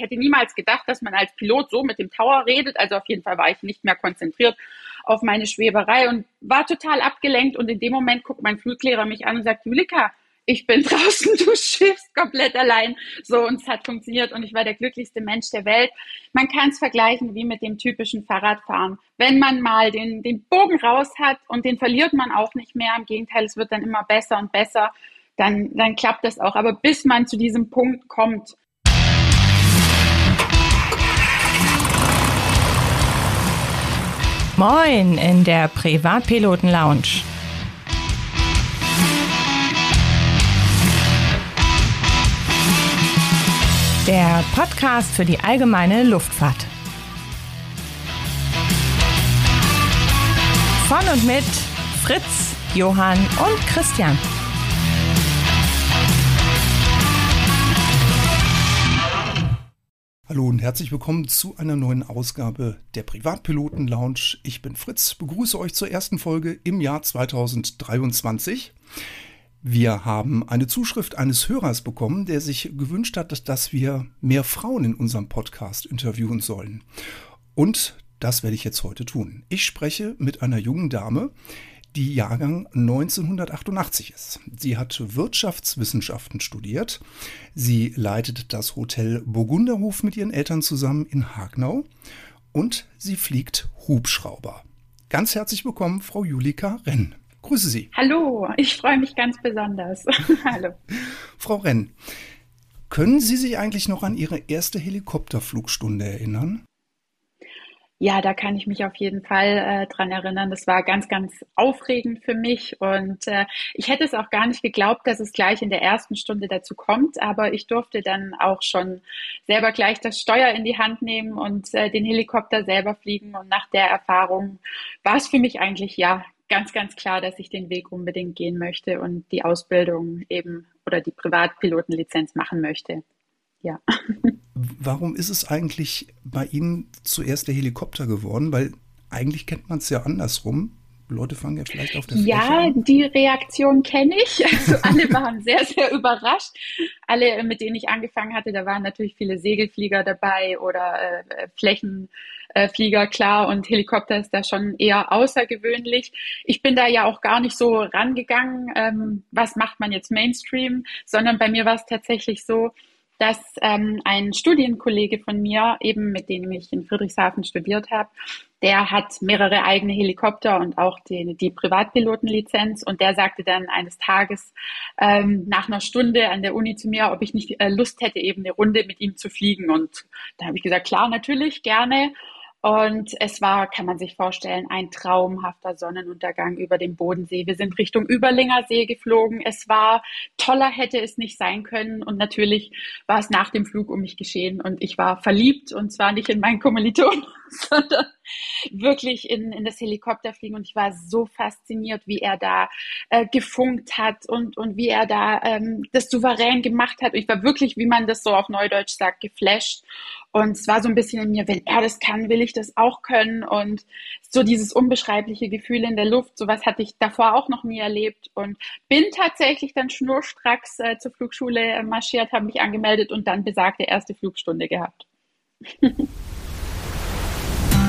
hätte niemals gedacht, dass man als Pilot so mit dem Tower redet. Also auf jeden Fall war ich nicht mehr konzentriert auf meine Schweberei und war total abgelenkt. Und in dem Moment guckt mein Fluglehrer mich an und sagt, Julika, ich bin draußen, du schiffst komplett allein. So, und es hat funktioniert und ich war der glücklichste Mensch der Welt. Man kann es vergleichen wie mit dem typischen Fahrradfahren. Wenn man mal den, den Bogen raus hat und den verliert man auch nicht mehr, im Gegenteil, es wird dann immer besser und besser, dann, dann klappt das auch. Aber bis man zu diesem Punkt kommt, Moin in der Privatpiloten Lounge. Der Podcast für die allgemeine Luftfahrt. Von und mit Fritz, Johann und Christian. Hallo und herzlich willkommen zu einer neuen Ausgabe der Privatpiloten Lounge. Ich bin Fritz, begrüße euch zur ersten Folge im Jahr 2023. Wir haben eine Zuschrift eines Hörers bekommen, der sich gewünscht hat, dass wir mehr Frauen in unserem Podcast interviewen sollen. Und das werde ich jetzt heute tun. Ich spreche mit einer jungen Dame, die Jahrgang 1988 ist. Sie hat Wirtschaftswissenschaften studiert. Sie leitet das Hotel Burgunderhof mit ihren Eltern zusammen in Hagnau und sie fliegt Hubschrauber. Ganz herzlich willkommen, Frau Julika Renn. Grüße Sie. Hallo, ich freue mich ganz besonders. Hallo. Frau Renn, können Sie sich eigentlich noch an Ihre erste Helikopterflugstunde erinnern? Ja, da kann ich mich auf jeden Fall äh, dran erinnern. Das war ganz, ganz aufregend für mich und äh, ich hätte es auch gar nicht geglaubt, dass es gleich in der ersten Stunde dazu kommt, aber ich durfte dann auch schon selber gleich das Steuer in die Hand nehmen und äh, den Helikopter selber fliegen und nach der Erfahrung war es für mich eigentlich ja ganz, ganz klar, dass ich den Weg unbedingt gehen möchte und die Ausbildung eben oder die Privatpilotenlizenz machen möchte. Ja. Warum ist es eigentlich bei Ihnen zuerst der Helikopter geworden? Weil eigentlich kennt man es ja andersrum. Leute fangen ja vielleicht auf der Fläche Ja, an. die Reaktion kenne ich. Also alle waren sehr, sehr überrascht. Alle, mit denen ich angefangen hatte, da waren natürlich viele Segelflieger dabei oder äh, Flächenflieger, klar. Und Helikopter ist da schon eher außergewöhnlich. Ich bin da ja auch gar nicht so rangegangen, ähm, was macht man jetzt Mainstream, sondern bei mir war es tatsächlich so, dass ähm, ein Studienkollege von mir, eben mit dem ich in Friedrichshafen studiert habe, der hat mehrere eigene Helikopter und auch die, die Privatpilotenlizenz. Und der sagte dann eines Tages ähm, nach einer Stunde an der Uni zu mir, ob ich nicht äh, Lust hätte, eben eine Runde mit ihm zu fliegen. Und da habe ich gesagt, klar, natürlich, gerne. Und es war, kann man sich vorstellen, ein traumhafter Sonnenuntergang über dem Bodensee. Wir sind Richtung Überlinger See geflogen. Es war toller hätte es nicht sein können. Und natürlich war es nach dem Flug um mich geschehen. Und ich war verliebt und zwar nicht in meinen Kommiliton, sondern wirklich in, in das Helikopterfliegen und ich war so fasziniert, wie er da äh, gefunkt hat und, und wie er da ähm, das souverän gemacht hat. Ich war wirklich, wie man das so auf Neudeutsch sagt, geflasht. Und es war so ein bisschen in mir, wenn er das kann, will ich das auch können. Und so dieses unbeschreibliche Gefühl in der Luft, sowas hatte ich davor auch noch nie erlebt. Und bin tatsächlich dann schnurstracks äh, zur Flugschule äh, marschiert, habe mich angemeldet und dann besagte erste Flugstunde gehabt.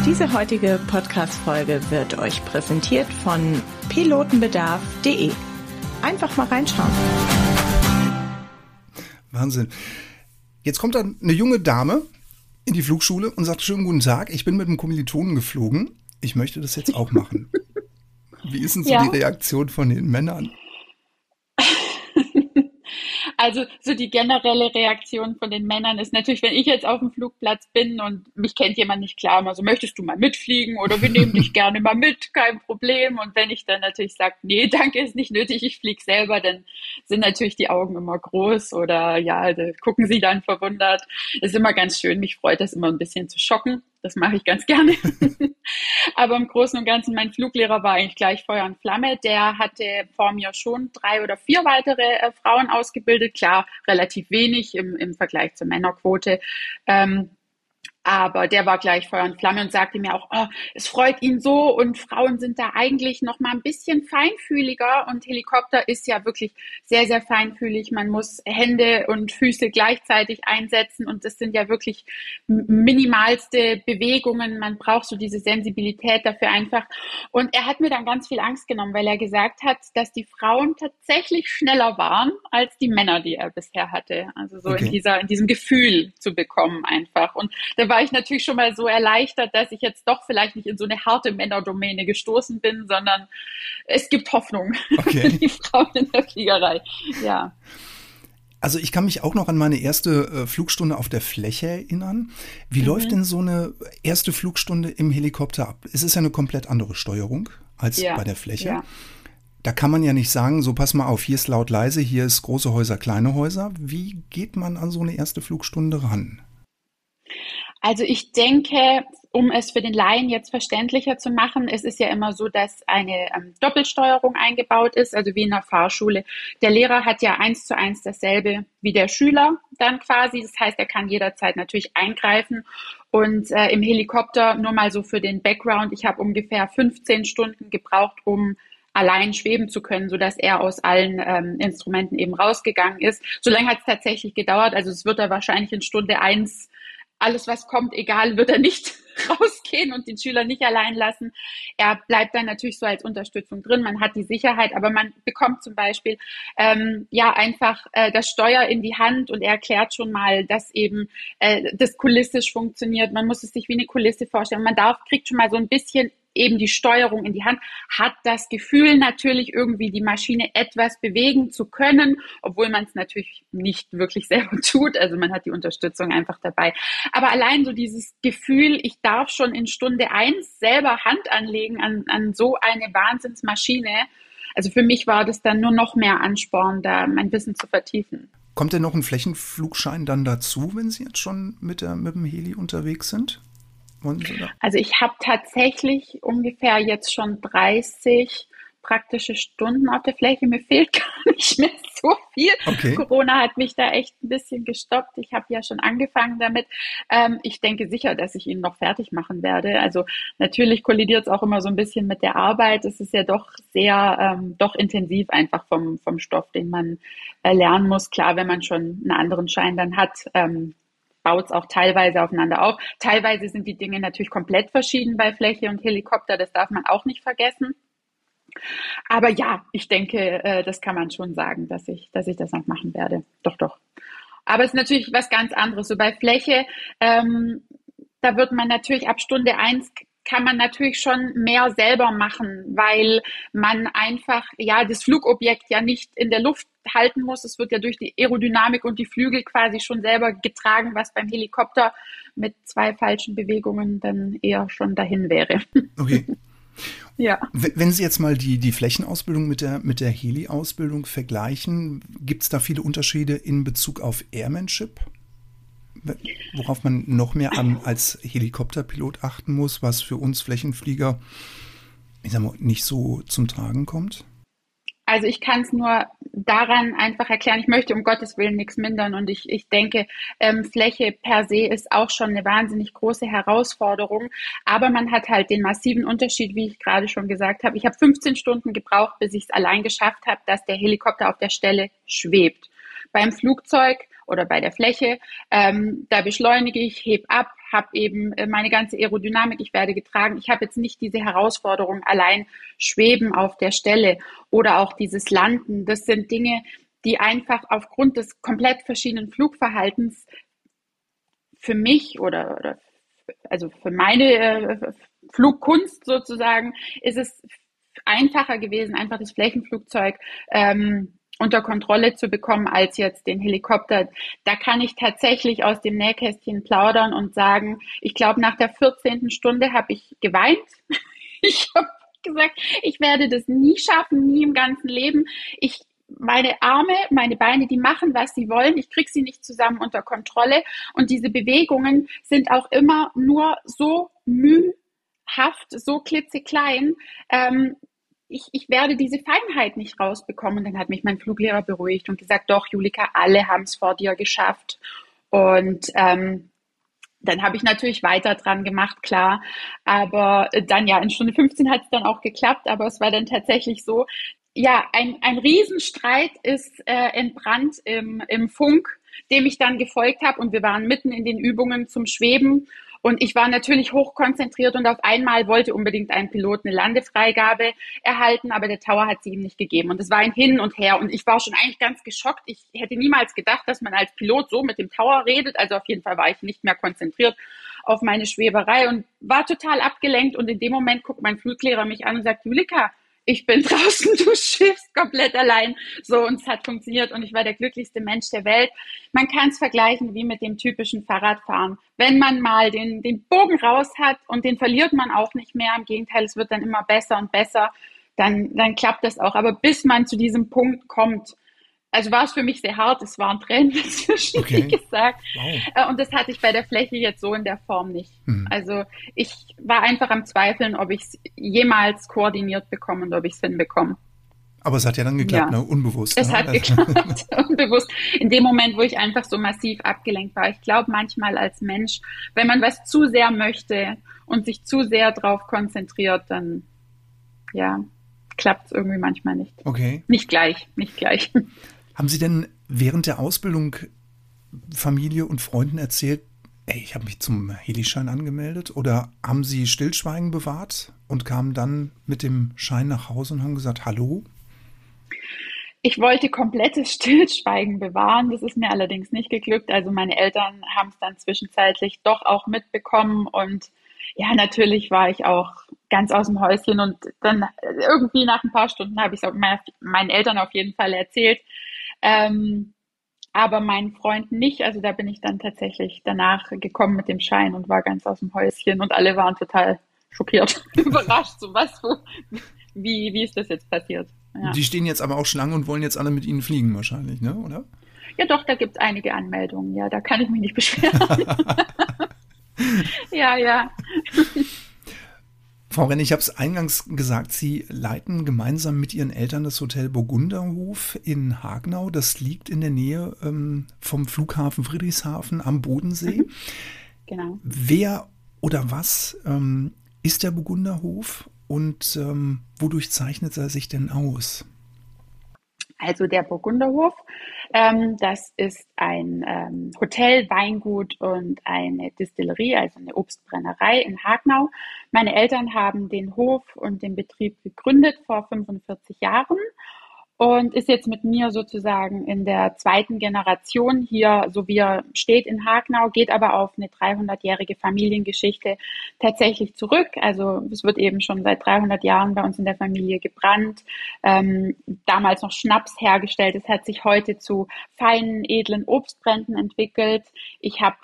Diese heutige Podcast-Folge wird euch präsentiert von pilotenbedarf.de. Einfach mal reinschauen. Wahnsinn. Jetzt kommt dann eine junge Dame in die Flugschule und sagt, schönen guten Tag, ich bin mit einem Kommilitonen geflogen. Ich möchte das jetzt auch machen. Wie ist denn so Ja. die Reaktion von den Männern? Also so die generelle Reaktion von den Männern ist natürlich, wenn ich jetzt auf dem Flugplatz bin und mich kennt jemand nicht klar, mal so, möchtest du mal mitfliegen oder wir nehmen dich gerne mal mit, kein Problem. Und wenn ich dann natürlich sage, nee, danke, ist nicht nötig, ich fliege selber, dann sind natürlich die Augen immer groß oder ja, da gucken sie dann verwundert. Ist immer ganz schön, mich freut das immer ein bisschen zu schocken. Das mache ich ganz gerne. Aber im Großen und Ganzen, mein Fluglehrer war eigentlich gleich Feuer und Flamme. Der hatte vor mir schon drei oder vier weitere äh, Frauen ausgebildet. Klar, relativ wenig im, im Vergleich zur Männerquote. Ähm, Aber der war gleich Feuer und Flamme und sagte mir auch, oh, es freut ihn so und Frauen sind da eigentlich noch mal ein bisschen feinfühliger und Helikopter ist ja wirklich sehr, sehr feinfühlig. Man muss Hände und Füße gleichzeitig einsetzen und das sind ja wirklich minimalste Bewegungen. Man braucht so diese Sensibilität dafür einfach. Und er hat mir dann ganz viel Angst genommen, weil er gesagt hat, dass die Frauen tatsächlich schneller waren als die Männer, die er bisher hatte. Also so okay. in dieser, in diesem Gefühl zu bekommen einfach. Und da war ich natürlich schon mal so erleichtert, dass ich jetzt doch vielleicht nicht in so eine harte Männerdomäne gestoßen bin, sondern es gibt Hoffnung okay. für die Frauen in der Fliegerei. Ja. Also ich kann mich auch noch an meine erste äh, Flugstunde auf der Fläche erinnern. Wie mhm. läuft denn so eine erste Flugstunde im Helikopter ab? Es ist ja eine komplett andere Steuerung als ja. bei der Fläche. Ja. Da kann man ja nicht sagen, so pass mal auf, hier ist laut leise, hier ist große Häuser, kleine Häuser. Wie geht man an so eine erste Flugstunde ran? Also ich denke, um es für den Laien jetzt verständlicher zu machen, es ist ja immer so, dass eine ähm, Doppelsteuerung eingebaut ist, also wie in der Fahrschule. Der Lehrer hat ja eins zu eins dasselbe wie der Schüler dann quasi. Das heißt, er kann jederzeit natürlich eingreifen. Und äh, im Helikopter, nur mal so für den Background, ich habe ungefähr 15 Stunden gebraucht, um allein schweben zu können, so dass er aus allen ähm, Instrumenten eben rausgegangen ist. So lange hat es tatsächlich gedauert. Also es wird er wahrscheinlich in Stunde eins alles, was kommt, egal, wird er nicht rausgehen und den Schüler nicht allein lassen. Er bleibt dann natürlich so als Unterstützung drin. Man hat die Sicherheit, aber man bekommt zum Beispiel ähm, ja einfach äh, das Steuer in die Hand und er erklärt schon mal, dass eben äh, das kulissisch funktioniert. Man muss es sich wie eine Kulisse vorstellen. Man darf kriegt schon mal so ein bisschen eben die Steuerung in die Hand, hat das Gefühl natürlich irgendwie die Maschine etwas bewegen zu können, obwohl man es natürlich nicht wirklich selber tut. Also man hat die Unterstützung einfach dabei. Aber allein so dieses Gefühl, ich darf schon in Stunde eins selber Hand anlegen an, an so eine Wahnsinnsmaschine. Also für mich war das dann nur noch mehr Ansporn, da mein Wissen zu vertiefen. Kommt denn noch ein Flächenflugschein dann dazu, wenn Sie jetzt schon mit, der, mit dem Heli unterwegs sind? Also ich habe tatsächlich ungefähr jetzt schon 30 praktische Stunden auf der Fläche. Mir fehlt gar nicht mehr so viel. Okay. Corona hat mich da echt ein bisschen gestoppt. Ich habe ja schon angefangen damit. Ähm, ich denke sicher, dass ich ihn noch fertig machen werde. Also natürlich kollidiert es auch immer so ein bisschen mit der Arbeit. Es ist ja doch sehr, ähm, doch intensiv einfach vom, vom Stoff, den man äh, lernen muss. Klar, wenn man schon einen anderen Schein dann hat, ähm, baut es auch teilweise aufeinander auf. Teilweise sind die Dinge natürlich komplett verschieden bei Fläche und Helikopter, das darf man auch nicht vergessen. Aber ja, ich denke, äh, das kann man schon sagen, dass ich, dass ich das noch machen werde. Doch, doch. Aber es ist natürlich was ganz anderes. So bei Fläche, ähm, da wird man natürlich ab Stunde eins kann man natürlich schon mehr selber machen, weil man einfach ja das Flugobjekt ja nicht in der Luft halten muss. Es wird ja durch die Aerodynamik und die Flügel quasi schon selber getragen, was beim Helikopter mit zwei falschen Bewegungen dann eher schon dahin wäre. Okay. ja. Wenn Sie jetzt mal die, die Flächenausbildung mit der, mit der Heli-Ausbildung vergleichen, gibt es da viele Unterschiede in Bezug auf Airmanship? Worauf man noch mehr an, als Helikopterpilot achten muss, was für uns Flächenflieger ich sag mal, nicht so zum Tragen kommt? Also ich kann es nur daran einfach erklären. Ich möchte um Gottes Willen nichts mindern und ich, ich denke, ähm, Fläche per se ist auch schon eine wahnsinnig große Herausforderung. Aber man hat halt den massiven Unterschied, wie ich gerade schon gesagt habe. Ich habe 15 Stunden gebraucht, bis ich es allein geschafft habe, dass der Helikopter auf der Stelle schwebt. Beim Flugzeug oder bei der Fläche. Ähm, da beschleunige ich, heb ab, habe eben äh, meine ganze Aerodynamik, ich werde getragen. Ich habe jetzt nicht diese Herausforderung allein schweben auf der Stelle oder auch dieses Landen. Das sind Dinge, die einfach aufgrund des komplett verschiedenen Flugverhaltens für mich oder, oder also für meine äh, Flugkunst sozusagen ist es einfacher gewesen, einfach das Flächenflugzeug ähm, unter Kontrolle zu bekommen als jetzt den Helikopter. Da kann ich tatsächlich aus dem Nähkästchen plaudern und sagen, ich glaube, nach der 14. Stunde habe ich geweint. Ich habe gesagt, ich werde das nie schaffen, nie im ganzen Leben. Ich meine Arme, meine Beine, die machen, was sie wollen. Ich kriege sie nicht zusammen unter Kontrolle. Und diese Bewegungen sind auch immer nur so mühhaft, so klitzeklein, ähm, ich, ich werde diese Feinheit nicht rausbekommen. Und dann hat mich mein Fluglehrer beruhigt und gesagt, doch, Julika, alle haben es vor dir geschafft. Und ähm, dann habe ich natürlich weiter dran gemacht, klar. Aber äh, dann ja, in Stunde 15 hat es dann auch geklappt, aber es war dann tatsächlich so, ja, ein, ein Riesenstreit ist äh, entbrannt im, im Funk, dem ich dann gefolgt habe und wir waren mitten in den Übungen zum Schweben und ich war natürlich hochkonzentriert und auf einmal wollte unbedingt ein Pilot eine Landefreigabe erhalten, aber der Tower hat sie ihm nicht gegeben. Und es war ein Hin und Her. Und ich war schon eigentlich ganz geschockt. Ich hätte niemals gedacht, dass man als Pilot so mit dem Tower redet. Also auf jeden Fall war ich nicht mehr konzentriert auf meine Schweberei und war total abgelenkt. Und in dem Moment guckt mein Fluglehrer mich an und sagt, Julika, ich bin draußen, du schiffst komplett allein. So, und es hat funktioniert und ich war der glücklichste Mensch der Welt. Man kann es vergleichen wie mit dem typischen Fahrradfahren. Wenn man mal den, den Bogen raus hat und den verliert man auch nicht mehr, im Gegenteil, es wird dann immer besser und besser, dann, dann klappt das auch. Aber bis man zu diesem Punkt kommt, also war es für mich sehr hart, es waren Tränen dazwischen, okay. wie gesagt. Wow. Äh, und das hatte ich bei der Fläche jetzt so in der Form nicht. Mhm. Also ich war einfach am Zweifeln, ob ich es jemals koordiniert bekomme und ob ich es hinbekomme. Aber es hat ja dann geklappt, ja. ne? unbewusst. Es ne? hat also geklappt, unbewusst. In dem Moment, wo ich einfach so massiv abgelenkt war. Ich glaube manchmal als Mensch, wenn man was zu sehr möchte und sich zu sehr darauf konzentriert, dann ja, klappt es irgendwie manchmal nicht. Okay. Nicht gleich, nicht gleich. Haben Sie denn während der Ausbildung Familie und Freunden erzählt, ey, ich habe mich zum Helischein angemeldet? Oder haben Sie Stillschweigen bewahrt und kamen dann mit dem Schein nach Hause und haben gesagt, hallo? Ich wollte komplettes Stillschweigen bewahren. Das ist mir allerdings nicht geglückt. Also meine Eltern haben es dann zwischenzeitlich doch auch mitbekommen und ja, natürlich war ich auch ganz aus dem Häuschen und dann irgendwie nach ein paar Stunden habe ich es meinen Eltern auf jeden Fall erzählt. Ähm, aber meinen Freunden nicht. Also da bin ich dann tatsächlich danach gekommen mit dem Schein und war ganz aus dem Häuschen und alle waren total schockiert, überrascht, so was, wo, wie, wie ist das jetzt passiert? Ja. Die stehen jetzt aber auch Schlange und wollen jetzt alle mit Ihnen fliegen wahrscheinlich, ne? oder? Ja, doch, da gibt es einige Anmeldungen. Ja, da kann ich mich nicht beschweren. ja, ja. Frau Renn, ich habe es eingangs gesagt, Sie leiten gemeinsam mit Ihren Eltern das Hotel Burgunderhof in Hagnau. Das liegt in der Nähe ähm, vom Flughafen Friedrichshafen am Bodensee. Mhm. Genau. Wer oder was ähm, ist der Burgunderhof und ähm, wodurch zeichnet er sich denn aus? Also der Burgunderhof, ähm, das ist ein ähm, Hotel, Weingut und eine Distillerie, also eine Obstbrennerei in Hagnau. Meine Eltern haben den Hof und den Betrieb gegründet vor 45 Jahren und ist jetzt mit mir sozusagen in der zweiten Generation hier, so wie er steht in Hagnau, geht aber auf eine 300-jährige Familiengeschichte tatsächlich zurück. Also es wird eben schon seit 300 Jahren bei uns in der Familie gebrannt, ähm, damals noch Schnaps hergestellt. Es hat sich heute zu feinen, edlen Obstbränden entwickelt. Ich habe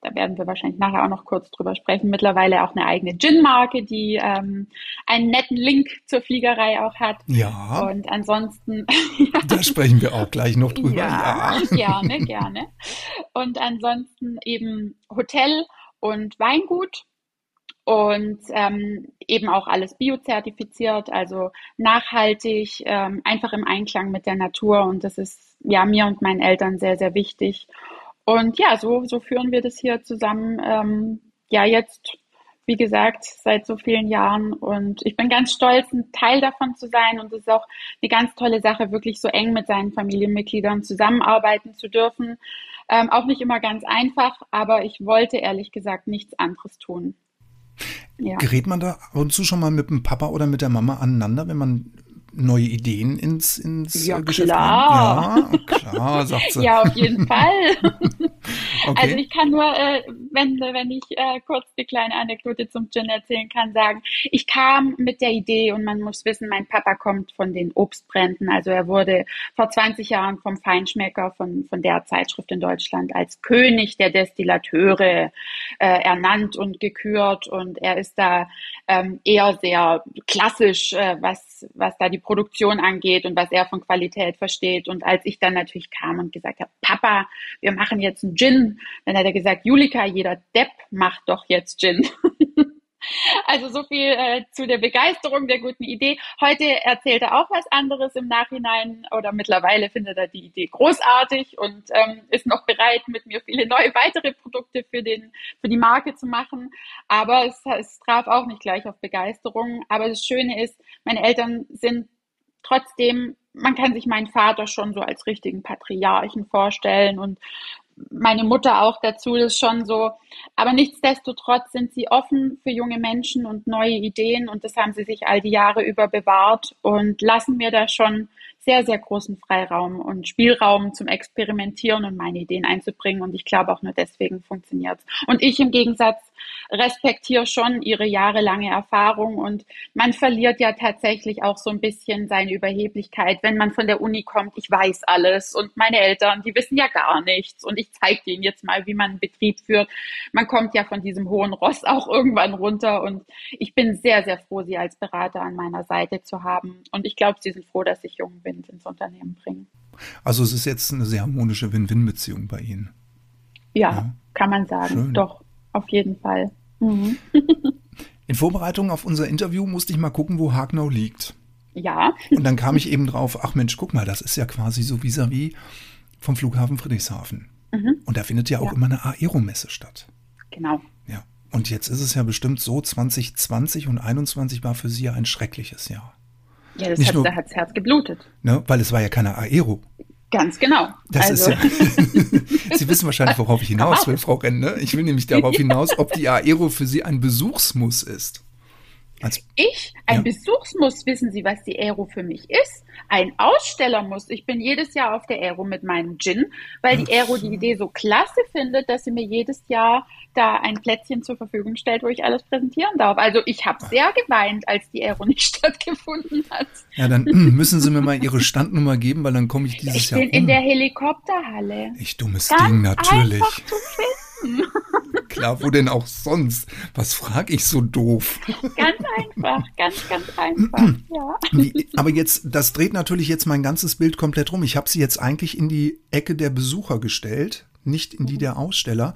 da werden wir wahrscheinlich nachher auch noch kurz drüber sprechen, mittlerweile auch eine eigene Gin-Marke, die ähm, einen netten Link zur Fliegerei auch hat. Ja. Und ansonsten. da sprechen wir auch gleich noch drüber. Ja, ja. gerne, gerne. Und ansonsten eben Hotel und Weingut und ähm, eben auch alles biozertifiziert, also nachhaltig, ähm, einfach im Einklang mit der Natur. Und das ist ja mir und meinen Eltern sehr, sehr wichtig. Und ja, so, so führen wir das hier zusammen. Ähm, ja, jetzt, wie gesagt, seit so vielen Jahren. Und ich bin ganz stolz, ein Teil davon zu sein. Und es ist auch eine ganz tolle Sache, wirklich so eng mit seinen Familienmitgliedern zusammenarbeiten zu dürfen. Ähm, auch nicht immer ganz einfach, aber ich wollte ehrlich gesagt nichts anderes tun. Ja. Gerät man da ab und zu schon mal mit dem Papa oder mit der Mama aneinander, wenn man neue Ideen ins, ins ja, Geschäft klar. Ja, klar, sagt sie. ja, auf jeden Fall. okay. Also ich kann nur, äh, wenn, wenn ich äh, kurz die kleine Anekdote zum Gin erzählen kann, sagen, ich kam mit der Idee und man muss wissen, mein Papa kommt von den Obstbränden. Also er wurde vor 20 Jahren vom Feinschmecker von, von der Zeitschrift in Deutschland als König der Destillateure äh, ernannt und gekürt und er ist da ähm, eher sehr klassisch, äh, was, was da die Produktion angeht und was er von Qualität versteht. Und als ich dann natürlich kam und gesagt habe, Papa, wir machen jetzt einen Gin, dann hat er gesagt, Julika, jeder Depp macht doch jetzt Gin. Also so viel äh, zu der Begeisterung der guten Idee. Heute erzählt er auch was anderes im Nachhinein oder mittlerweile findet er die Idee großartig und ähm, ist noch bereit, mit mir viele neue weitere Produkte für, den, für die Marke zu machen. Aber es, es traf auch nicht gleich auf Begeisterung. Aber das Schöne ist, meine Eltern sind trotzdem man kann sich meinen Vater schon so als richtigen Patriarchen vorstellen und meine Mutter auch dazu, das ist schon so. Aber nichtsdestotrotz sind sie offen für junge Menschen und neue Ideen und das haben sie sich all die Jahre über bewahrt und lassen mir da schon sehr, sehr großen Freiraum und Spielraum zum Experimentieren und meine Ideen einzubringen. Und ich glaube auch nur deswegen funktioniert es. Und ich im Gegensatz respektiere schon ihre jahrelange Erfahrung. Und man verliert ja tatsächlich auch so ein bisschen seine Überheblichkeit, wenn man von der Uni kommt, ich weiß alles. Und meine Eltern, die wissen ja gar nichts. Und ich zeige denen jetzt mal, wie man einen Betrieb führt. Man kommt ja von diesem hohen Ross auch irgendwann runter. Und ich bin sehr, sehr froh, sie als Berater an meiner Seite zu haben. Und ich glaube, sie sind froh, dass ich jung bin Wind ins Unternehmen bringen. Also es ist jetzt eine sehr harmonische Win-Win-Beziehung bei Ihnen. Ja, ja, kann man sagen. Schön. Doch, auf jeden Fall. Mhm. In Vorbereitung auf unser Interview musste ich mal gucken, wo Hagnau liegt. Ja. Und dann kam ich eben drauf, ach Mensch, guck mal, das ist ja quasi so vis-à-vis -vis vom Flughafen Friedrichshafen. Mhm. Und da findet ja auch ja. immer eine Aeromesse statt. Genau. Ja. Und jetzt ist es ja bestimmt so, 2020 und 2021 war für Sie ja ein schreckliches Jahr. Ja, das Nicht hat, nur, da hat das Herz geblutet. Ne, weil es war ja keine Aero. Ganz genau. Das also. ist ja. Sie wissen wahrscheinlich, worauf ich hinaus will, Frau Renne. Ich will nämlich darauf hinaus, ob die Aero für Sie ein Besuchsmuss ist. Als, ich? Ein ja. Besuchsmuss, wissen Sie, was die Aero für mich ist? Ein Ausstellermuss. Ich bin jedes Jahr auf der Aero mit meinem Gin, weil die Aero die Idee so klasse findet, dass sie mir jedes Jahr da ein Plätzchen zur Verfügung stellt, wo ich alles präsentieren darf. Also ich habe sehr geweint, als die Aero nicht stattgefunden hat. Ja, dann hm, müssen Sie mir mal Ihre Standnummer geben, weil dann komme ich dieses ich Jahr. Ich bin um. in der Helikopterhalle. Ich dummes Ganz Ding, natürlich. Einfach zu finden. Klar, wo denn auch sonst? Was frage ich so doof? Ganz einfach, ganz, ganz einfach, ja. Aber jetzt, das dreht natürlich jetzt mein ganzes Bild komplett rum. Ich habe sie jetzt eigentlich in die Ecke der Besucher gestellt, nicht in die der Aussteller.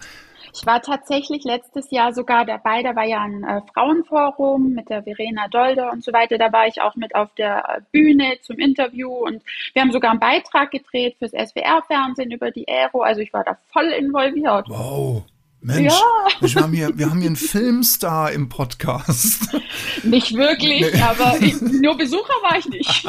Ich war tatsächlich letztes Jahr sogar dabei, da war ja ein äh, Frauenforum mit der Verena Dolder und so weiter. Da war ich auch mit auf der Bühne zum Interview und wir haben sogar einen Beitrag gedreht fürs SWR-Fernsehen über die Aero. Also ich war da voll involviert. Wow. Mensch, ja. wir, haben hier, wir haben hier einen Filmstar im Podcast. Nicht wirklich, nee. aber ich, nur Besucher war ich nicht.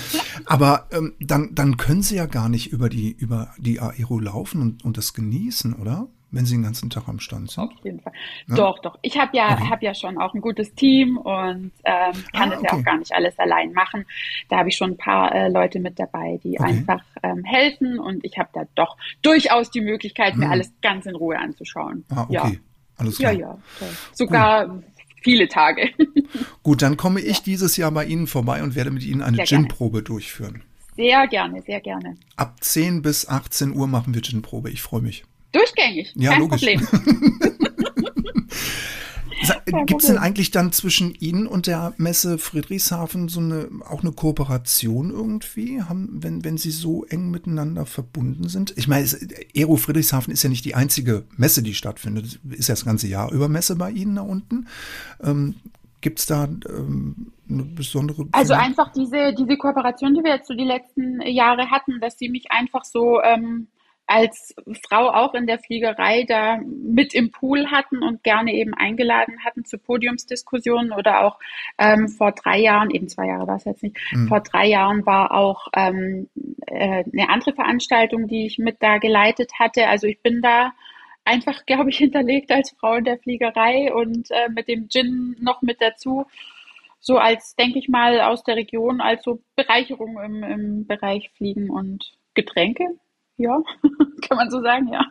aber ähm, dann, dann können Sie ja gar nicht über die, über die Aero laufen und, und das genießen, oder? Wenn Sie den ganzen Tag am Stand sind? Auf jeden Fall. Ja? Doch, doch. Ich habe ja, okay. hab ja schon auch ein gutes Team und ähm, kann ah, das ja auch gar nicht alles allein machen. Da habe ich schon ein paar äh, Leute mit dabei, die okay. einfach ähm, helfen und ich habe da doch durchaus die Möglichkeit, mir hm. alles ganz in Ruhe anzuschauen. Ah, okay. Ja. Alles klar. Ja, ja. Toll. Sogar cool. viele Tage. Gut, dann komme ich dieses Jahr bei Ihnen vorbei und werde mit Ihnen eine Gin-Probe durchführen. Sehr gerne, sehr gerne. Ab 10 bis 18 Uhr machen wir Gin-Probe. Ich freue mich. Durchgängig, ja, kein logisch. Problem. Gibt es denn eigentlich dann zwischen Ihnen und der Messe Friedrichshafen so eine auch eine Kooperation irgendwie, haben, wenn, wenn Sie so eng miteinander verbunden sind? Ich meine, Aero Friedrichshafen ist ja nicht die einzige Messe, die stattfindet. Ist ja das ganze Jahr über Messe bei Ihnen da unten. Ähm, Gibt es da ähm, eine besondere? Also einfach diese, diese Kooperation, die wir jetzt so die letzten Jahre hatten, dass sie mich einfach so ähm, als Frau auch in der Fliegerei da mit im Pool hatten und gerne eben eingeladen hatten zu Podiumsdiskussionen oder auch ähm, vor drei Jahren, eben zwei Jahre war es jetzt nicht, mhm. vor drei Jahren war auch ähm, äh, eine andere Veranstaltung, die ich mit da geleitet hatte. Also ich bin da einfach, glaube ich, hinterlegt als Frau in der Fliegerei und äh, mit dem Gin noch mit dazu. So als, denke ich mal, aus der Region, als so Bereicherung im, im Bereich Fliegen und Getränke. Ja, kann man so sagen, ja.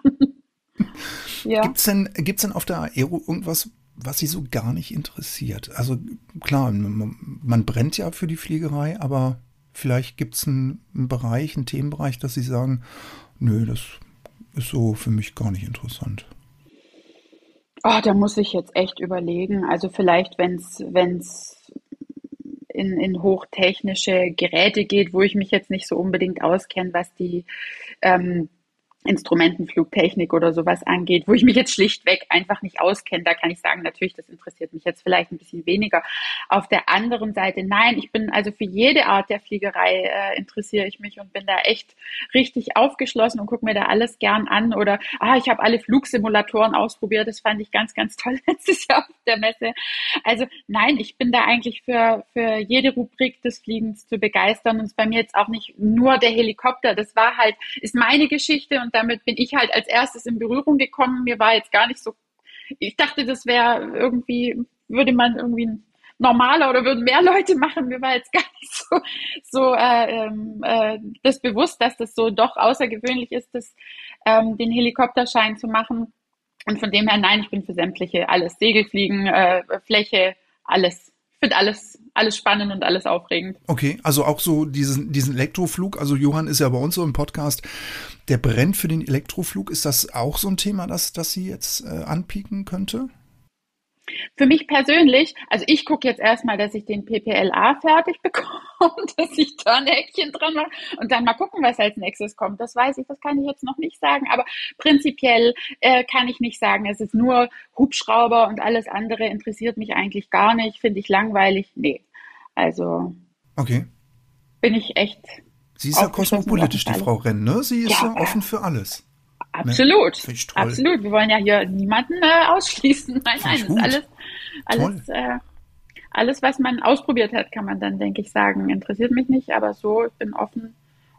ja. Gibt es denn, gibt's denn auf der Aero irgendwas, was Sie so gar nicht interessiert? Also klar, man, brennt ja für die Fliegerei, aber vielleicht gibt es einen, einen, Bereich, einen Themenbereich, dass Sie sagen, nö, das ist so für mich gar nicht interessant. Oh, da muss ich jetzt echt überlegen. Also vielleicht, wenn es in, in hochtechnische Geräte geht, wo ich mich jetzt nicht so unbedingt auskenne, was die ähm, Instrumentenflugtechnik oder sowas angeht, wo ich mich jetzt schlichtweg einfach nicht auskenne. Da kann ich sagen, natürlich, das interessiert mich jetzt vielleicht ein bisschen weniger. Auf der anderen Seite, nein, ich bin also für jede Art der Fliegerei äh, interessiere ich mich und bin da echt richtig aufgeschlossen und gucke mir da alles gern an. Oder, ah, ich habe alle Flugsimulatoren ausprobiert, das fand ich ganz, ganz toll letztes Jahr auf der Messe. Also nein, ich bin da eigentlich für, für jede Rubrik des Fliegens zu begeistern und es bei mir jetzt auch nicht nur der Helikopter. Das war halt, ist meine Geschichte und damit bin ich halt als erstes in Berührung gekommen. Mir war jetzt gar nicht so, ich dachte, das wäre irgendwie, würde man irgendwie normaler oder würden mehr Leute machen. Mir war jetzt gar nicht so, so äh, ähm, äh, das bewusst, dass das so doch außergewöhnlich ist, das, ähm, den Helikopterschein zu machen. Und von dem her, nein, ich bin für sämtliche, alles Segelfliegen, äh, Fläche, alles finde alles, alles spannend und alles aufregend. Okay, also auch so diesen, diesen Elektroflug, also Johann ist ja bei uns so im Podcast, der brennt für den Elektroflug. Ist das auch so ein Thema, das, das sie jetzt äh, anpieken könnte? Für mich persönlich, also ich gucke jetzt erstmal, dass ich den PPLA fertig bekomme, dass ich da ein Häkchen dran mache und dann mal gucken, was als nächstes kommt. Das weiß ich, das kann ich jetzt noch nicht sagen, aber prinzipiell äh, kann ich nicht sagen, es ist nur Hubschrauber und alles andere interessiert mich eigentlich gar nicht, finde ich langweilig. Nee, also okay. bin ich echt. Sie ist ja kosmopolitisch, die Frau Renn, ne? Sie ist ja, ja offen für alles. Absolut. Ne? Absolut. Wir wollen ja hier niemanden äh, ausschließen. Nein, nein, das ist alles, alles, äh, alles, was man ausprobiert hat, kann man dann, denke ich, sagen. Interessiert mich nicht, aber so, ich bin offen,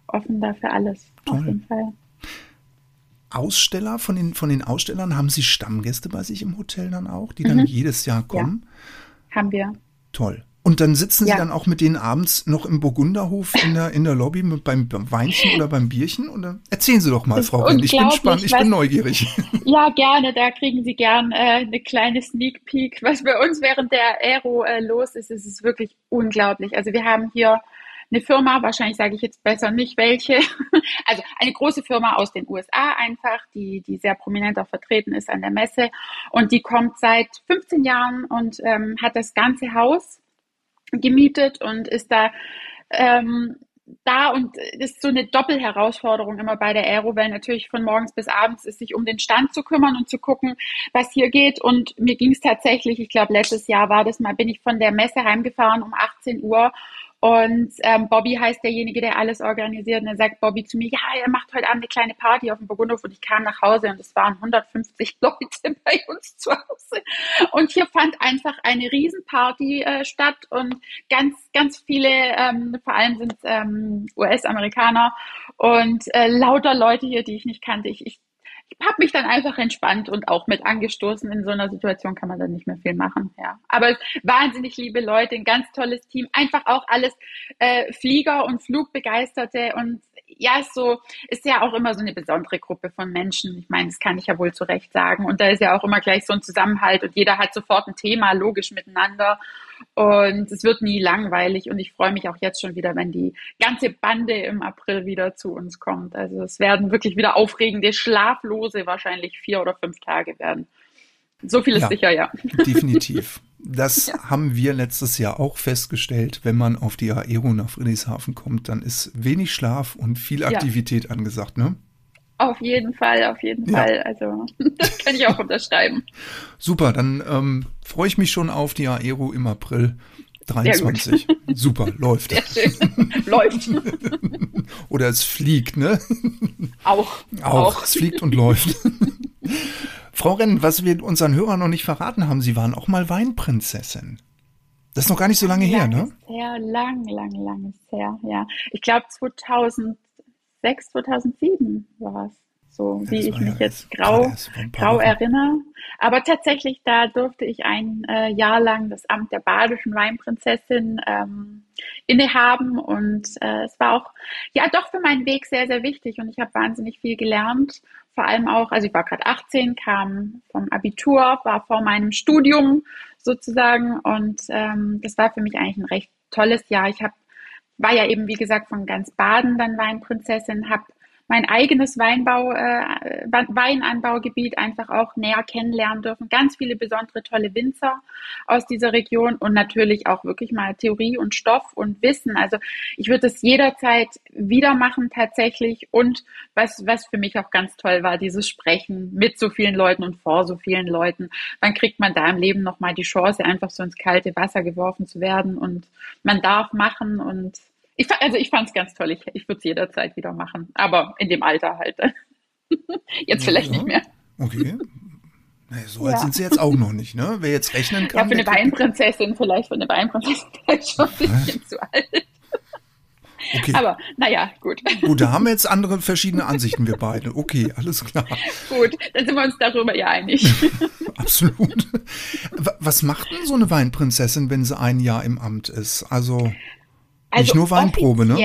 offen dafür alles. Toll. Auf jeden Fall. Aussteller, von den, von den Ausstellern, haben Sie Stammgäste bei sich im Hotel dann auch, die dann mhm. jedes Jahr kommen? Ja, haben wir. Toll. Und dann sitzen ja. Sie dann auch mit denen abends noch im Burgunderhof in der, in der Lobby mit, beim Weinchen oder beim Bierchen? Oder erzählen Sie doch mal, Frau Renn. Ich bin spannend, ich was, bin neugierig. Ja, gerne. Da kriegen Sie gern äh, eine kleine Sneak Peek. Was bei uns während der Aero äh, los ist, ist es wirklich unglaublich. Also wir haben hier eine Firma, wahrscheinlich sage ich jetzt besser nicht welche, also eine große Firma aus den USA einfach, die, die sehr prominent auch vertreten ist an der Messe und die kommt seit 15 Jahren und ähm, hat das ganze Haus gemietet und ist da ähm, da und ist so eine Doppelherausforderung immer bei der Aero, weil natürlich von morgens bis abends ist, sich um den Stand zu kümmern und zu gucken, was hier geht. Und mir ging es tatsächlich, ich glaube, letztes Jahr war das mal, bin ich von der Messe heimgefahren um 18 Uhr und ähm, Bobby heißt derjenige, der alles organisiert. Und dann sagt Bobby zu mir, ja, er macht heute Abend eine kleine Party auf dem Burgundhof. Und ich kam nach Hause und es waren 150 Leute bei uns zu Hause. Und hier fand einfach eine Riesenparty äh, statt und ganz, ganz viele, ähm, vor allem sind ähm, US-Amerikaner und äh, lauter Leute hier, die ich nicht kannte. Ich, ich habe mich dann einfach entspannt und auch mit angestoßen. In so einer Situation kann man dann nicht mehr viel machen. Ja, aber wahnsinnig liebe Leute, ein ganz tolles Team, einfach auch alles äh, Flieger und Flugbegeisterte und ja, ist so ist ja auch immer so eine besondere Gruppe von Menschen. Ich meine, das kann ich ja wohl zu Recht sagen. Und da ist ja auch immer gleich so ein Zusammenhalt und jeder hat sofort ein Thema, logisch miteinander. Und es wird nie langweilig. Und ich freue mich auch jetzt schon wieder, wenn die ganze Bande im April wieder zu uns kommt. Also es werden wirklich wieder aufregende, schlaflose, wahrscheinlich vier oder fünf Tage werden. So viel ist ja, sicher, ja. Definitiv. Das ja. haben wir letztes Jahr auch festgestellt. Wenn man auf die Aero nach Friedrichshafen kommt, dann ist wenig Schlaf und viel Aktivität ja. angesagt, ne? Auf jeden Fall, auf jeden ja. Fall. Also das kann ich auch unterschreiben. Super, dann ähm, freue ich mich schon auf die Aero im April 23. Super, läuft. Sehr schön. läuft. Oder es fliegt, ne? Auch. Auch. auch. Es fliegt und läuft. Frau Renn, was wir unseren Hörern noch nicht verraten haben, Sie waren auch mal Weinprinzessin. Das ist noch gar nicht so lange lang her, ne? Sehr lang, lang, lang ist her, ja. Ich glaube 2000 2006, 2007 war es. So ja, wie ich mich ja jetzt grau, grau erinnere. Aber tatsächlich, da durfte ich ein äh, Jahr lang das Amt der badischen Weinprinzessin ähm, innehaben. Und äh, es war auch, ja, doch für meinen Weg sehr, sehr wichtig. Und ich habe wahnsinnig viel gelernt. Vor allem auch, also ich war gerade 18, kam vom Abitur, war vor meinem Studium sozusagen. Und ähm, das war für mich eigentlich ein recht tolles Jahr. Ich habe war ja eben, wie gesagt, von ganz Baden dann Weinprinzessin, habe mein eigenes Weinbau, äh, Weinanbaugebiet einfach auch näher kennenlernen dürfen. Ganz viele besondere tolle Winzer aus dieser Region und natürlich auch wirklich mal Theorie und Stoff und Wissen. Also ich würde es jederzeit wieder machen tatsächlich. Und was, was für mich auch ganz toll war, dieses Sprechen mit so vielen Leuten und vor so vielen Leuten. Wann kriegt man da im Leben nochmal die Chance, einfach so ins kalte Wasser geworfen zu werden und man darf machen und ich, also ich fand es ganz toll. Ich, ich würde es jederzeit wieder machen. Aber in dem Alter halt. jetzt vielleicht ja, nicht mehr. Okay. Naja, so alt ja. sind sie jetzt auch noch nicht, ne? Wer jetzt rechnen kann. Ja, für eine Weinprinzessin vielleicht, für eine Weinprinzessin vielleicht schon ein bisschen zu alt. Okay. Aber naja, gut. Gut, da haben wir jetzt andere verschiedene Ansichten, wir beide. Okay, alles klar. Gut, dann sind wir uns darüber ja einig. Absolut. Was macht denn so eine Weinprinzessin, wenn sie ein Jahr im Amt ist? Also, also nicht nur Weinprobe, ne?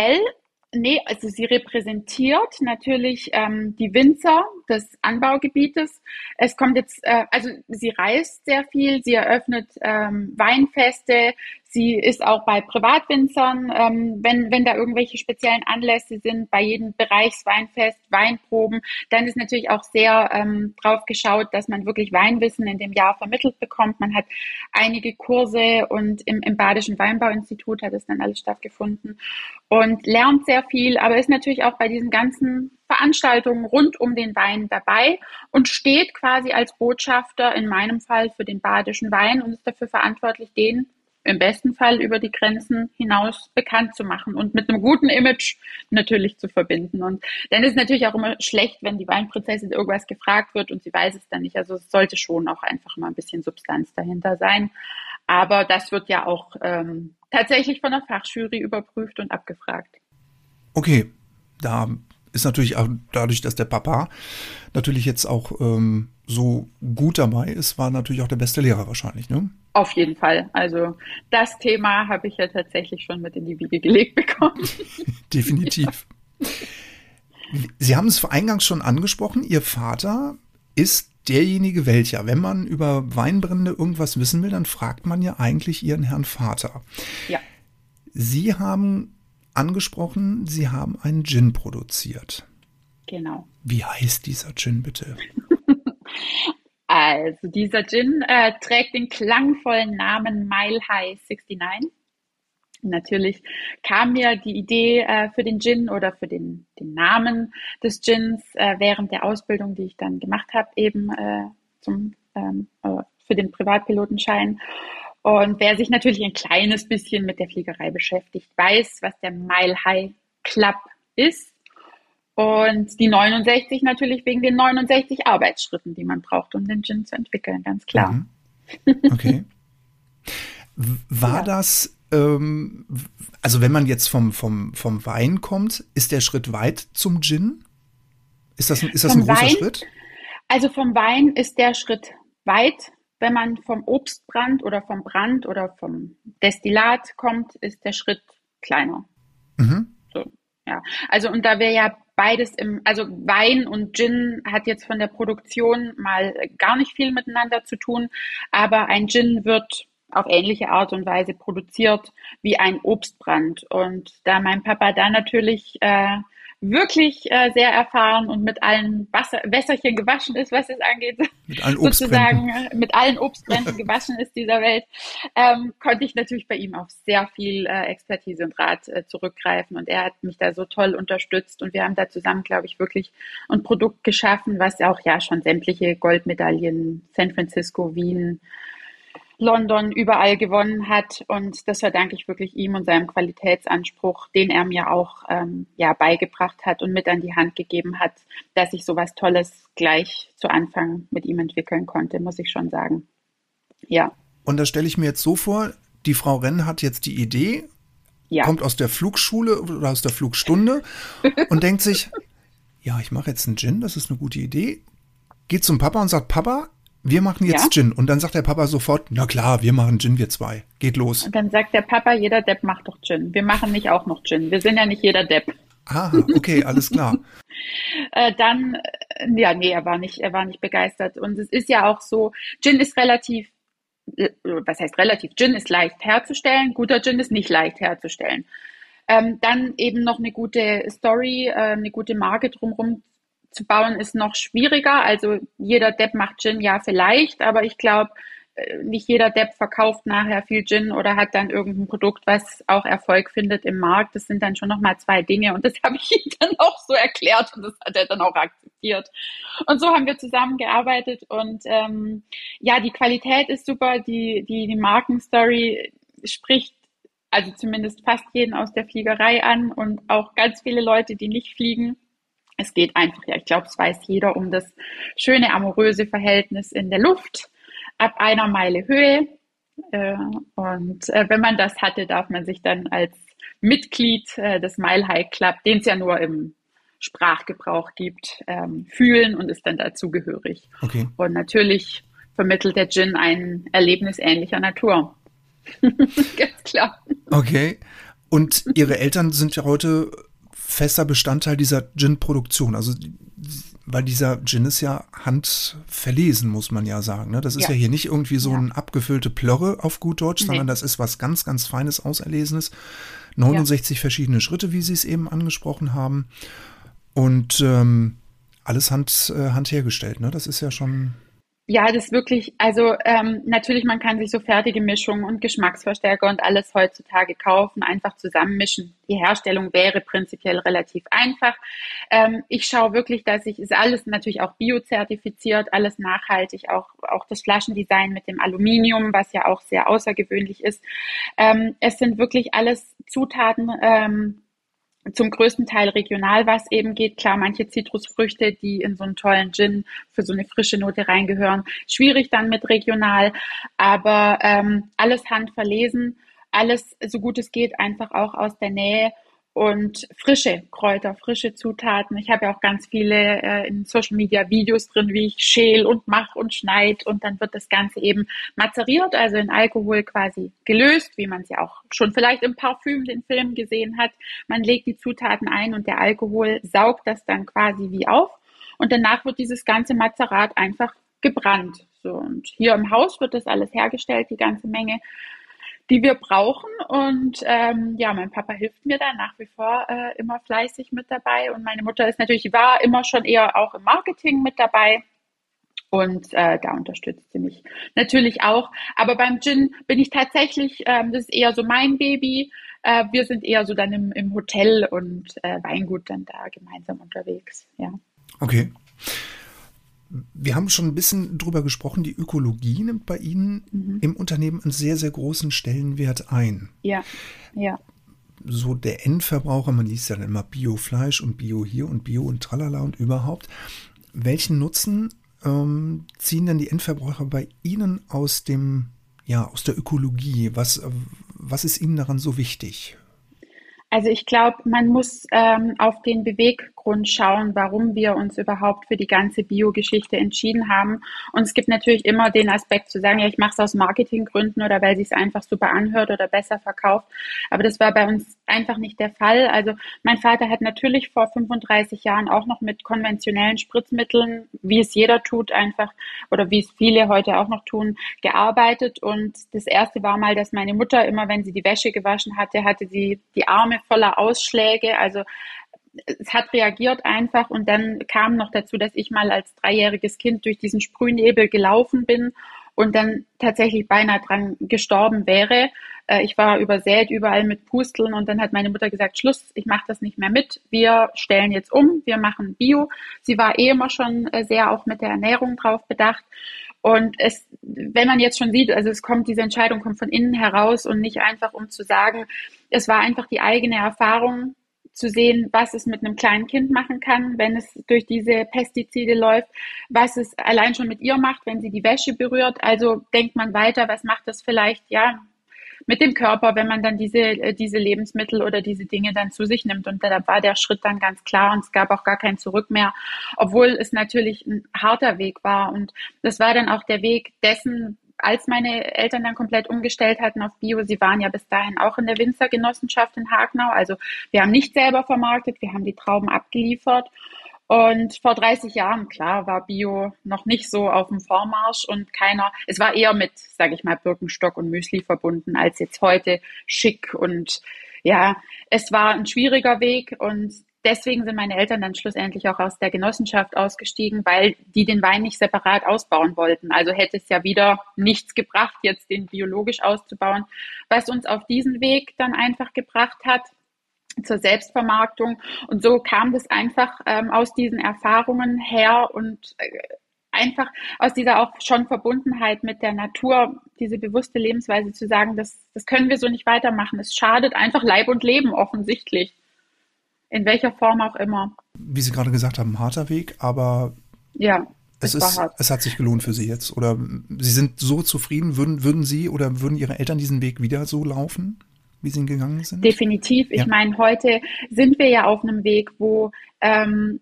Nee, also sie repräsentiert natürlich ähm, die Winzer des Anbaugebietes. Es kommt jetzt, äh, also sie reist sehr viel, sie eröffnet ähm, Weinfeste, Sie ist auch bei Privatwinzern, ähm, wenn, wenn da irgendwelche speziellen Anlässe sind, bei jedem Bereichsweinfest, Weinproben, dann ist natürlich auch sehr ähm, drauf geschaut, dass man wirklich Weinwissen in dem Jahr vermittelt bekommt. Man hat einige Kurse und im, im Badischen Weinbauinstitut hat es dann alles stattgefunden und lernt sehr viel, aber ist natürlich auch bei diesen ganzen Veranstaltungen rund um den Wein dabei und steht quasi als Botschafter in meinem Fall für den badischen Wein und ist dafür verantwortlich, den im besten Fall über die Grenzen hinaus bekannt zu machen und mit einem guten Image natürlich zu verbinden. Und dann ist es natürlich auch immer schlecht, wenn die Weinprinzessin irgendwas gefragt wird und sie weiß es dann nicht. Also es sollte schon auch einfach mal ein bisschen Substanz dahinter sein. Aber das wird ja auch ähm, tatsächlich von der Fachjury überprüft und abgefragt. Okay, da ist natürlich auch dadurch, dass der Papa natürlich jetzt auch ähm, so gut dabei ist, war natürlich auch der beste Lehrer wahrscheinlich, ne? Auf jeden Fall. Also das Thema habe ich ja tatsächlich schon mit in die Wiege gelegt bekommen. Definitiv. Sie haben es eingangs schon angesprochen, Ihr Vater ist derjenige welcher. Wenn man über Weinbrände irgendwas wissen will, dann fragt man ja eigentlich Ihren Herrn Vater. Ja. Sie haben angesprochen, Sie haben einen Gin produziert. Genau. Wie heißt dieser Gin bitte? also dieser Gin äh, trägt den klangvollen Namen Mile High 69. Natürlich kam mir die Idee äh, für den Gin oder für den, den Namen des Gins äh, während der Ausbildung, die ich dann gemacht habe, eben äh, zum, ähm, äh, für den Privatpilotenschein. Und wer sich natürlich ein kleines bisschen mit der Fliegerei beschäftigt, weiß, was der Mile High Club ist. Und die 69 natürlich wegen den 69 Arbeitsschritten, die man braucht, um den Gin zu entwickeln, ganz klar. Mhm. Okay. War ja. das, ähm, also wenn man jetzt vom, vom, vom Wein kommt, ist der Schritt weit zum Gin? Ist das, ist das ein großer Wein, Schritt? Also vom Wein ist der Schritt weit. Wenn man vom Obstbrand oder vom Brand oder vom Destillat kommt, ist der Schritt kleiner. Mhm. So, ja. Also und da wir ja beides im, also Wein und Gin hat jetzt von der Produktion mal gar nicht viel miteinander zu tun, aber ein Gin wird auf ähnliche Art und Weise produziert wie ein Obstbrand. Und da mein Papa da natürlich äh, wirklich äh, sehr erfahren und mit allen Wasser, Wässerchen gewaschen ist, was es angeht. Mit allen sozusagen äh, mit allen Obstbränden gewaschen ist dieser Welt, ähm, konnte ich natürlich bei ihm auf sehr viel äh, Expertise und Rat äh, zurückgreifen. Und er hat mich da so toll unterstützt und wir haben da zusammen, glaube ich, wirklich ein Produkt geschaffen, was auch ja schon sämtliche Goldmedaillen San Francisco, Wien, London überall gewonnen hat. Und das verdanke ich wirklich ihm und seinem Qualitätsanspruch, den er mir auch ähm, ja, beigebracht hat und mit an die Hand gegeben hat, dass ich sowas Tolles gleich zu Anfang mit ihm entwickeln konnte, muss ich schon sagen. Ja. Und da stelle ich mir jetzt so vor, die Frau Renn hat jetzt die Idee, ja. kommt aus der Flugschule oder aus der Flugstunde und denkt sich, ja, ich mache jetzt einen Gin, das ist eine gute Idee. Geht zum Papa und sagt, Papa, wir machen jetzt ja? Gin. Und dann sagt der Papa sofort, na klar, wir machen Gin, wir zwei. Geht los. Und dann sagt der Papa, jeder Depp macht doch Gin. Wir machen nicht auch noch Gin. Wir sind ja nicht jeder Depp. Ah, okay, alles klar. äh, dann, äh, ja, nee, er war nicht, er war nicht begeistert. Und es ist ja auch so, Gin ist relativ, äh, was heißt relativ? Gin ist leicht herzustellen. Guter Gin ist nicht leicht herzustellen. Ähm, dann eben noch eine gute Story, äh, eine gute Marke drumherum zu bauen, ist noch schwieriger. Also jeder Depp macht Gin, ja vielleicht, aber ich glaube, äh, nicht jeder Depp verkauft nachher viel Gin oder hat dann irgendein Produkt, was auch Erfolg findet im Markt. Das sind dann schon nochmal zwei Dinge und das habe ich ihm dann auch so erklärt und das hat er dann auch akzeptiert. Und so haben wir zusammengearbeitet und ähm, ja, die Qualität ist super, die, die, die Markenstory spricht also zumindest fast jeden aus der Fliegerei an und auch ganz viele Leute, die nicht fliegen. Es geht einfach, ja, ich glaube, es weiß jeder um das schöne amoröse Verhältnis in der Luft ab einer Meile Höhe. Äh, und äh, wenn man das hatte, darf man sich dann als Mitglied äh, des Mile High Club, den es ja nur im Sprachgebrauch gibt, ähm, fühlen und ist dann dazugehörig. Okay. Und natürlich vermittelt der Gin ein Erlebnis ähnlicher Natur. Ganz klar. Okay. Und Ihre Eltern sind ja heute fester Bestandteil dieser Gin-Produktion. Also weil dieser Gin ist ja handverlesen, muss man ja sagen. Ne? Das ist ja. ja hier nicht irgendwie so ja. ein abgefüllte Plörre auf gut Deutsch, nee. sondern das ist was ganz, ganz Feines, Auserlesenes. 69 ja. verschiedene Schritte, wie Sie es eben angesprochen haben. Und ähm, alles hand, äh, handhergestellt. Ne? Das ist ja schon ja, das wirklich, also ähm, natürlich, man kann sich so fertige Mischungen und Geschmacksverstärker und alles heutzutage kaufen, einfach zusammenmischen. Die Herstellung wäre prinzipiell relativ einfach. Ähm, ich schaue wirklich, dass ich, ist alles natürlich auch biozertifiziert, alles nachhaltig, auch, auch das Flaschendesign mit dem Aluminium, was ja auch sehr außergewöhnlich ist. Ähm, es sind wirklich alles Zutaten, ähm, zum größten Teil regional, was eben geht. Klar, manche Zitrusfrüchte, die in so einen tollen Gin für so eine frische Note reingehören, schwierig dann mit regional, aber ähm, alles handverlesen, alles so gut es geht einfach auch aus der Nähe und frische Kräuter, frische Zutaten. Ich habe ja auch ganz viele äh, in Social Media Videos drin, wie ich schäl und mach und schneid und dann wird das Ganze eben mazeriert, also in Alkohol quasi gelöst, wie man es ja auch schon vielleicht im Parfüm den Film gesehen hat. Man legt die Zutaten ein und der Alkohol saugt das dann quasi wie auf und danach wird dieses ganze Mazerat einfach gebrannt. So und hier im Haus wird das alles hergestellt, die ganze Menge die wir brauchen. Und ähm, ja, mein Papa hilft mir da nach wie vor äh, immer fleißig mit dabei. Und meine Mutter ist natürlich, war immer schon eher auch im Marketing mit dabei. Und äh, da unterstützt sie mich natürlich auch. Aber beim Gin bin ich tatsächlich, ähm, das ist eher so mein Baby. Äh, wir sind eher so dann im, im Hotel und äh, Weingut dann da gemeinsam unterwegs. Ja. Okay. Wir haben schon ein bisschen drüber gesprochen, die Ökologie nimmt bei Ihnen mhm. im Unternehmen einen sehr, sehr großen Stellenwert ein. Ja, ja. So der Endverbraucher, man liest ja dann immer Biofleisch und Bio hier und Bio und tralala und überhaupt. Welchen Nutzen ähm, ziehen denn die Endverbraucher bei Ihnen aus dem, ja, aus der Ökologie? Was, was ist Ihnen daran so wichtig? Also ich glaube, man muss ähm, auf den Beweggrund schauen, warum wir uns überhaupt für die ganze Bio-Geschichte entschieden haben. Und es gibt natürlich immer den Aspekt zu sagen, ja, ich mache es aus Marketinggründen oder weil sich es einfach super anhört oder besser verkauft. Aber das war bei uns einfach nicht der Fall. Also mein Vater hat natürlich vor 35 Jahren auch noch mit konventionellen Spritzmitteln, wie es jeder tut, einfach oder wie es viele heute auch noch tun, gearbeitet. Und das erste war mal, dass meine Mutter immer, wenn sie die Wäsche gewaschen hatte, hatte sie die Arme voller Ausschläge. Also es hat reagiert einfach und dann kam noch dazu, dass ich mal als dreijähriges Kind durch diesen Sprühnebel gelaufen bin und dann tatsächlich beinahe dran gestorben wäre. Äh, ich war übersät überall mit Pusteln und dann hat meine Mutter gesagt, Schluss, ich mache das nicht mehr mit. Wir stellen jetzt um, wir machen Bio. Sie war eh immer schon äh, sehr auch mit der Ernährung drauf bedacht. Und es, wenn man jetzt schon sieht, also es kommt, diese Entscheidung kommt von innen heraus und nicht einfach um zu sagen, es war einfach die eigene Erfahrung zu sehen, was es mit einem kleinen Kind machen kann, wenn es durch diese Pestizide läuft, was es allein schon mit ihr macht, wenn sie die Wäsche berührt. Also denkt man weiter, was macht das vielleicht, ja, mit dem Körper, wenn man dann diese, äh, diese Lebensmittel oder diese Dinge dann zu sich nimmt. Und da war der Schritt dann ganz klar und es gab auch gar kein Zurück mehr, obwohl es natürlich ein harter Weg war. Und das war dann auch der Weg dessen, als meine Eltern dann komplett umgestellt hatten auf Bio, sie waren ja bis dahin auch in der Winzergenossenschaft in Hagenau. Also wir haben nicht selber vermarktet, wir haben die Trauben abgeliefert. Und vor 30 Jahren, klar, war Bio noch nicht so auf dem Vormarsch und keiner, es war eher mit, sage ich mal, Birkenstock und Müsli verbunden, als jetzt heute schick und ja, es war ein schwieriger Weg und deswegen sind meine Eltern dann schlussendlich auch aus der Genossenschaft ausgestiegen, weil die den Wein nicht separat ausbauen wollten. Also hätte es ja wieder nichts gebracht, jetzt den biologisch auszubauen, was uns auf diesen Weg dann einfach gebracht hat zur Selbstvermarktung. Und so kam das einfach ähm, aus diesen Erfahrungen her und äh, einfach aus dieser auch schon Verbundenheit mit der Natur, diese bewusste Lebensweise zu sagen, das, das können wir so nicht weitermachen. Es schadet einfach Leib und Leben offensichtlich. In welcher Form auch immer. Wie Sie gerade gesagt haben, harter Weg, aber ja, es, ist, es hat sich gelohnt für Sie jetzt. Oder Sie sind so zufrieden, würden, würden Sie oder würden Ihre Eltern diesen Weg wieder so laufen, wie Sie ihn gegangen sind? Definitiv. Ich meine, heute sind wir ja auf einem Weg, wo ähm,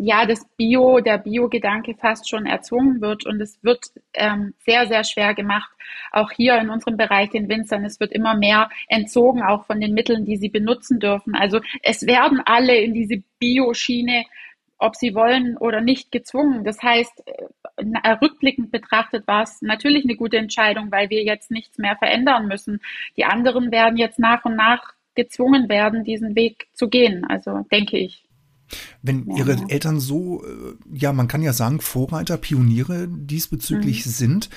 ja, das Bio, der Bio-Gedanke fast schon erzwungen wird und es wird ähm, sehr, sehr schwer gemacht. Auch hier in unserem Bereich den Winzern, es wird immer mehr entzogen, auch von den Mitteln, die sie benutzen dürfen. Also es werden alle in diese Bio-Schiene, ob sie wollen oder nicht, gezwungen. Das heißt, äh, rückblickend betrachtet war es natürlich eine gute Entscheidung, weil wir jetzt nichts mehr verändern müssen. Die anderen werden jetzt nach und nach gezwungen werden, diesen Weg zu gehen. Also denke ich. Wenn ja. Ihre Eltern so, äh, ja, man kann ja sagen, Vorreiter, Pioniere diesbezüglich mhm. sind,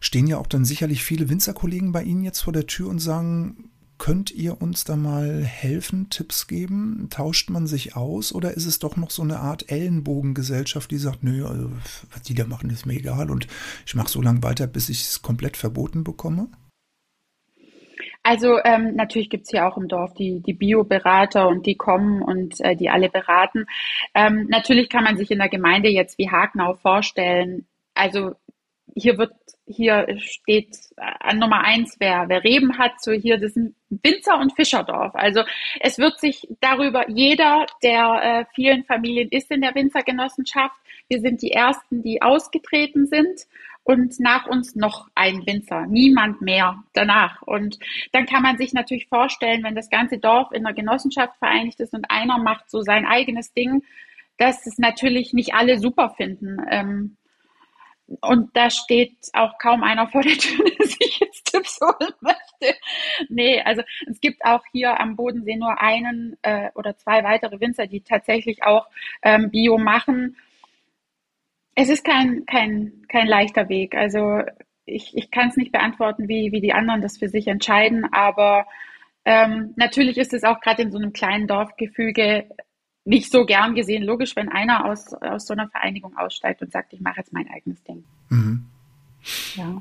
stehen ja auch dann sicherlich viele Winzerkollegen bei Ihnen jetzt vor der Tür und sagen, könnt ihr uns da mal helfen, Tipps geben? Tauscht man sich aus oder ist es doch noch so eine Art Ellenbogengesellschaft, die sagt, nö, also, was die da machen, ist mir egal und ich mache so lange weiter, bis ich es komplett verboten bekomme? Also ähm, natürlich gibt's hier auch im Dorf die, die Bio-Berater und die kommen und äh, die alle beraten. Ähm, natürlich kann man sich in der Gemeinde jetzt wie Hagenau vorstellen. Also hier wird, hier steht an Nummer eins, wer, wer Reben hat, so hier, das ist ein Winzer- und Fischerdorf. Also es wird sich darüber, jeder der äh, vielen Familien ist in der Winzergenossenschaft. Wir sind die ersten, die ausgetreten sind und nach uns noch ein Winzer, niemand mehr danach. Und dann kann man sich natürlich vorstellen, wenn das ganze Dorf in einer Genossenschaft vereinigt ist und einer macht so sein eigenes Ding, dass es natürlich nicht alle super finden. Ähm, und da steht auch kaum einer vor der Tür, der sich jetzt Tipps holen möchte. Nee, also es gibt auch hier am Bodensee nur einen äh, oder zwei weitere Winzer, die tatsächlich auch ähm, Bio machen es ist kein, kein, kein leichter Weg. Also ich, ich kann es nicht beantworten, wie, wie die anderen das für sich entscheiden, aber ähm, natürlich ist es auch gerade in so einem kleinen Dorfgefüge nicht so gern gesehen. Logisch, wenn einer aus, aus so einer Vereinigung aussteigt und sagt, ich mache jetzt mein eigenes Ding. Mhm. Ja.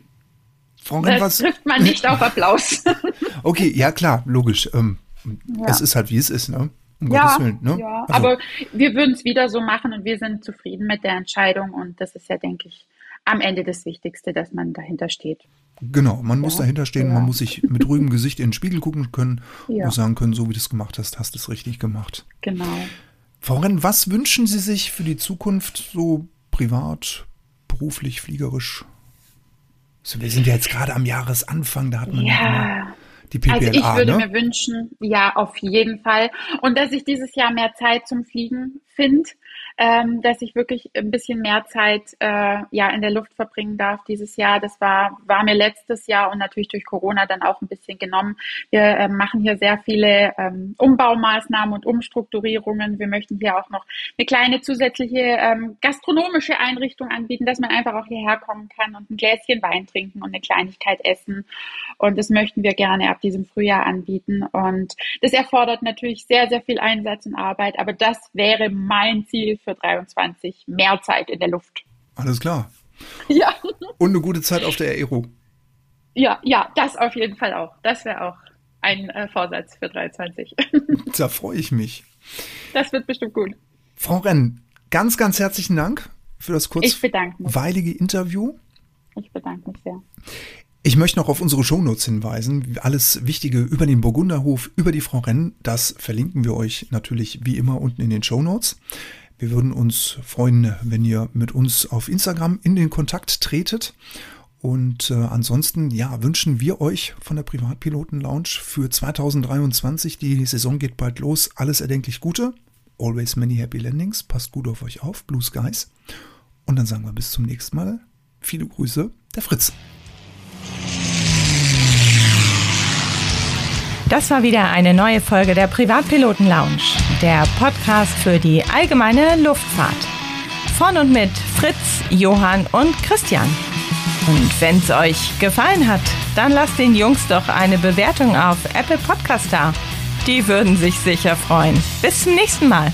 Frau Renn, das trifft man nicht auf Applaus. okay, ja klar, logisch. Ähm, ja. Es ist halt, wie es ist, ne? Um ja, Willen, ne? ja. Also. aber wir würden es wieder so machen und wir sind zufrieden mit der Entscheidung und das ist ja, denke ich, am Ende das Wichtigste, dass man dahinter steht. Genau, man ja. muss dahinter stehen, ja. man muss sich mit ruhigem Gesicht in den Spiegel gucken können ja. und sagen können, so wie du es gemacht hast, hast du es richtig gemacht. Genau. Frau Renn, was wünschen Sie sich für die Zukunft so privat, beruflich, fliegerisch? So, wir sind ja jetzt gerade am Jahresanfang, da hat man ja die PPLA, Also ich würde ne? mir wünschen, ja, auf jeden Fall. Und dass ich dieses Jahr mehr Zeit zum Fliegen finde ähm, dass ich wirklich ein bisschen mehr Zeit äh, ja in der Luft verbringen darf dieses Jahr. Das war war mir letztes Jahr und natürlich durch Corona dann auch ein bisschen genommen. Wir äh, machen hier sehr viele ähm, Umbaumaßnahmen und Umstrukturierungen. Wir möchten hier auch noch eine kleine zusätzliche ähm, gastronomische Einrichtung anbieten, dass man einfach auch hierher kommen kann und ein Gläschen Wein trinken und eine Kleinigkeit essen. Und das möchten wir gerne ab diesem Frühjahr anbieten. Und das erfordert natürlich sehr, sehr viel Einsatz und Arbeit, aber das wäre mein Ziel für 23 mehr Zeit in der Luft. Alles klar. Ja. Und eine gute Zeit auf der Aero. Ja, ja, das auf jeden Fall auch. Das wäre auch ein äh, Vorsatz für 23. da freue ich mich. Das wird bestimmt gut. Frau Renn, ganz, ganz herzlichen Dank für das kurzweilige Interview. Ich bedanke mich sehr. Ich möchte noch auf unsere Shownotes hinweisen. Alles Wichtige über den Burgunderhof, über die Frau Renn, das verlinken wir euch natürlich wie immer unten in den Shownotes. Wir würden uns freuen, wenn ihr mit uns auf Instagram in den Kontakt tretet. Und äh, ansonsten, ja, wünschen wir euch von der Privatpiloten Lounge für 2023. Die Saison geht bald los. Alles erdenklich Gute. Always many happy landings. Passt gut auf euch auf. Blue Skies. Und dann sagen wir bis zum nächsten Mal. Viele Grüße, der Fritz. Das war wieder eine neue Folge der Privatpiloten Lounge, der Podcast für die allgemeine Luftfahrt. Von und mit Fritz, Johann und Christian. Und wenn es euch gefallen hat, dann lasst den Jungs doch eine Bewertung auf Apple Podcast da. Die würden sich sicher freuen. Bis zum nächsten Mal.